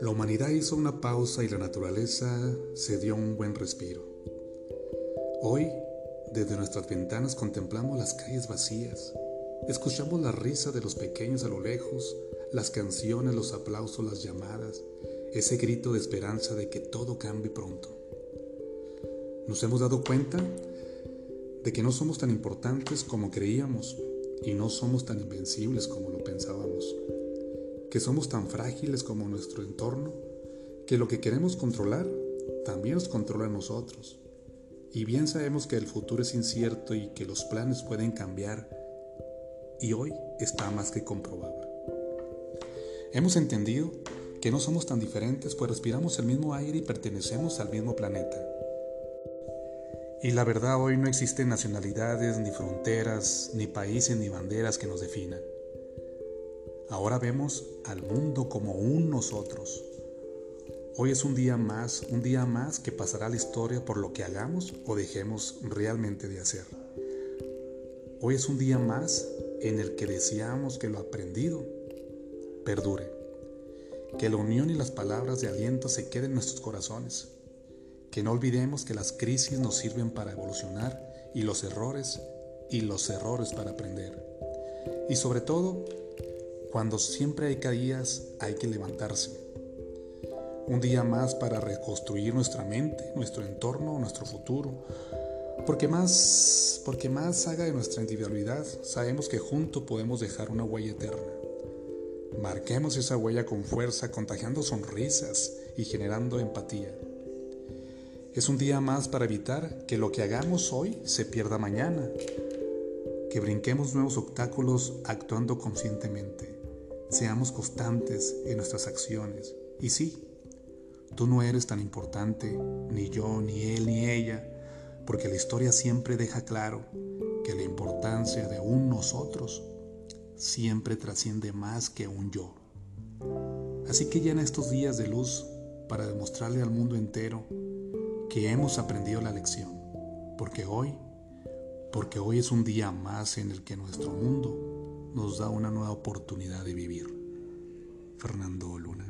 La humanidad hizo una pausa y la naturaleza se dio un buen respiro. Hoy, desde nuestras ventanas contemplamos las calles vacías, escuchamos la risa de los pequeños a lo lejos, las canciones, los aplausos, las llamadas, ese grito de esperanza de que todo cambie pronto. Nos hemos dado cuenta de que no somos tan importantes como creíamos y no somos tan invencibles como lo pensábamos que somos tan frágiles como nuestro entorno, que lo que queremos controlar también nos controla a nosotros. Y bien sabemos que el futuro es incierto y que los planes pueden cambiar, y hoy está más que comprobable. Hemos entendido que no somos tan diferentes, pues respiramos el mismo aire y pertenecemos al mismo planeta. Y la verdad hoy no existen nacionalidades, ni fronteras, ni países, ni banderas que nos definan. Ahora vemos al mundo como un nosotros. Hoy es un día más, un día más que pasará la historia por lo que hagamos o dejemos realmente de hacer. Hoy es un día más en el que deseamos que lo aprendido perdure, que la unión y las palabras de aliento se queden en nuestros corazones, que no olvidemos que las crisis nos sirven para evolucionar y los errores y los errores para aprender. Y sobre todo, cuando siempre hay caídas, hay que levantarse. Un día más para reconstruir nuestra mente, nuestro entorno, nuestro futuro. Porque más, porque más haga de nuestra individualidad, sabemos que juntos podemos dejar una huella eterna. Marquemos esa huella con fuerza, contagiando sonrisas y generando empatía. Es un día más para evitar que lo que hagamos hoy se pierda mañana, que brinquemos nuevos obstáculos actuando conscientemente. Seamos constantes en nuestras acciones. Y sí, tú no eres tan importante, ni yo, ni él, ni ella, porque la historia siempre deja claro que la importancia de un nosotros siempre trasciende más que un yo. Así que llena estos días de luz para demostrarle al mundo entero que hemos aprendido la lección, porque hoy, porque hoy es un día más en el que nuestro mundo nos da una nueva oportunidad de vivir. Fernando Luna.